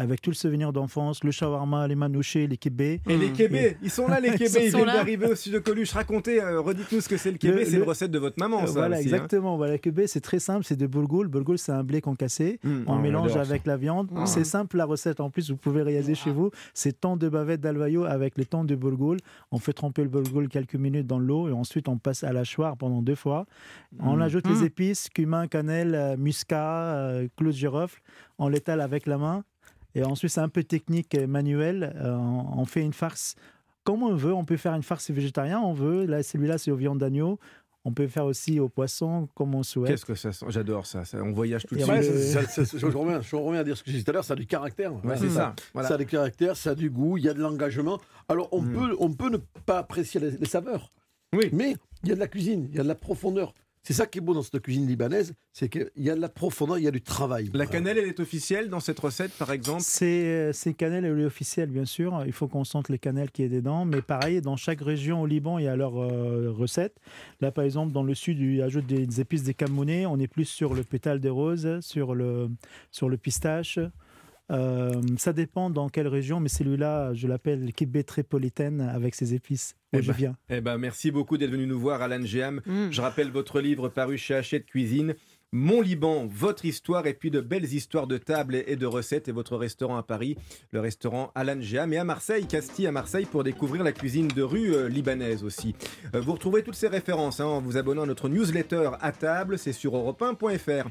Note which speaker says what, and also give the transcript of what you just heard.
Speaker 1: avec tout le souvenir d'enfance, le shawarma, les manouchés, les kébés.
Speaker 2: Et les kébés, ils sont là les kébés, ils,
Speaker 3: sont
Speaker 2: viennent
Speaker 3: là.
Speaker 2: d'arriver au sud de Coluche. Racontez, euh, redites-nous ce que c'est le kébé,
Speaker 1: Le-
Speaker 2: c'est
Speaker 1: le-
Speaker 2: une recette de votre maman,
Speaker 1: Euh,
Speaker 2: ça
Speaker 1: voilà,
Speaker 2: aussi, hein.
Speaker 1: exactement. Voilà, kébé, c'est très simple, c'est de boulgoul. Boulgoul, c'est un blé concassé.
Speaker 2: Mmh,
Speaker 1: On
Speaker 2: oh,
Speaker 1: mélange avec la viande.
Speaker 3: Mm.
Speaker 1: C'est simple la recette. En plus, vous pouvez réaliser chez vous. C'est temps de bavette d'alvayo avec les temps de boulgoul. On fait tremper le boulgoul quelques minutes dans l'eau et ensuite on passe à la choire pendant deux fois. On
Speaker 2: Mm.
Speaker 1: ajoute
Speaker 3: Mm.
Speaker 1: les épices, cumin, cannelle, euh, muscat, euh, clou de girofle. On l'étale avec la main. Et ensuite, c'est un peu technique et manuel. Euh, on fait une farce comme on veut. On peut faire une farce végétarien, on veut. Là, celui-là, c'est aux viandes d'agneau. On peut faire aussi au poisson, comme on souhaite.
Speaker 2: Qu'est-ce que ça sent? J'adore ça, ça, on voyage tout de suite.
Speaker 4: ça- ça- ça- je, reviens, je reviens à dire ce que j'ai dit tout à l'heure, ça a du caractère.
Speaker 2: Ouais, c'est ça. Voilà.
Speaker 4: Ça a du caractère, ça a du goût, il y a de l'engagement. Alors on,
Speaker 2: Mm.
Speaker 4: peut, on peut ne pas apprécier les, les saveurs,
Speaker 2: Oui.
Speaker 4: mais il y a de la cuisine, il y a de la profondeur. C'est ça qui est beau dans cette cuisine libanaise, c'est qu'il y a de la profondeur, il y a du travail.
Speaker 2: La cannelle, elle est officielle dans cette recette, par exemple
Speaker 1: C'est euh, c'est cannelle et olé officiel, bien sûr. Il faut qu'on sente les cannelles qui est dedans. Mais pareil, dans chaque région au Liban, il y a leur euh, recette. Là, par exemple, dans le sud, ils ajoutent des, des épices des camounais. On est plus sur le pétale de rose, sur le, sur le pistache. Euh, ça dépend dans quelle région, mais celui-là, je l'appelle kibbé tripolitaine avec ses épices. Où
Speaker 2: Eh
Speaker 1: je
Speaker 2: ben,
Speaker 1: viens.
Speaker 2: Eh ben, merci beaucoup d'être venu nous voir, Alan Géam.
Speaker 3: Mm.
Speaker 2: Je rappelle votre livre paru chez Hachette Cuisine. Mon Liban, votre histoire et puis de belles histoires de tables et et de recettes et votre restaurant à Paris, le restaurant Alan Géam et à Marseille, Castille à Marseille pour découvrir la cuisine de rue euh, libanaise aussi. Euh, vous retrouverez toutes ces références hein, en vous abonnant à notre newsletter à table, c'est sur europe1.fr.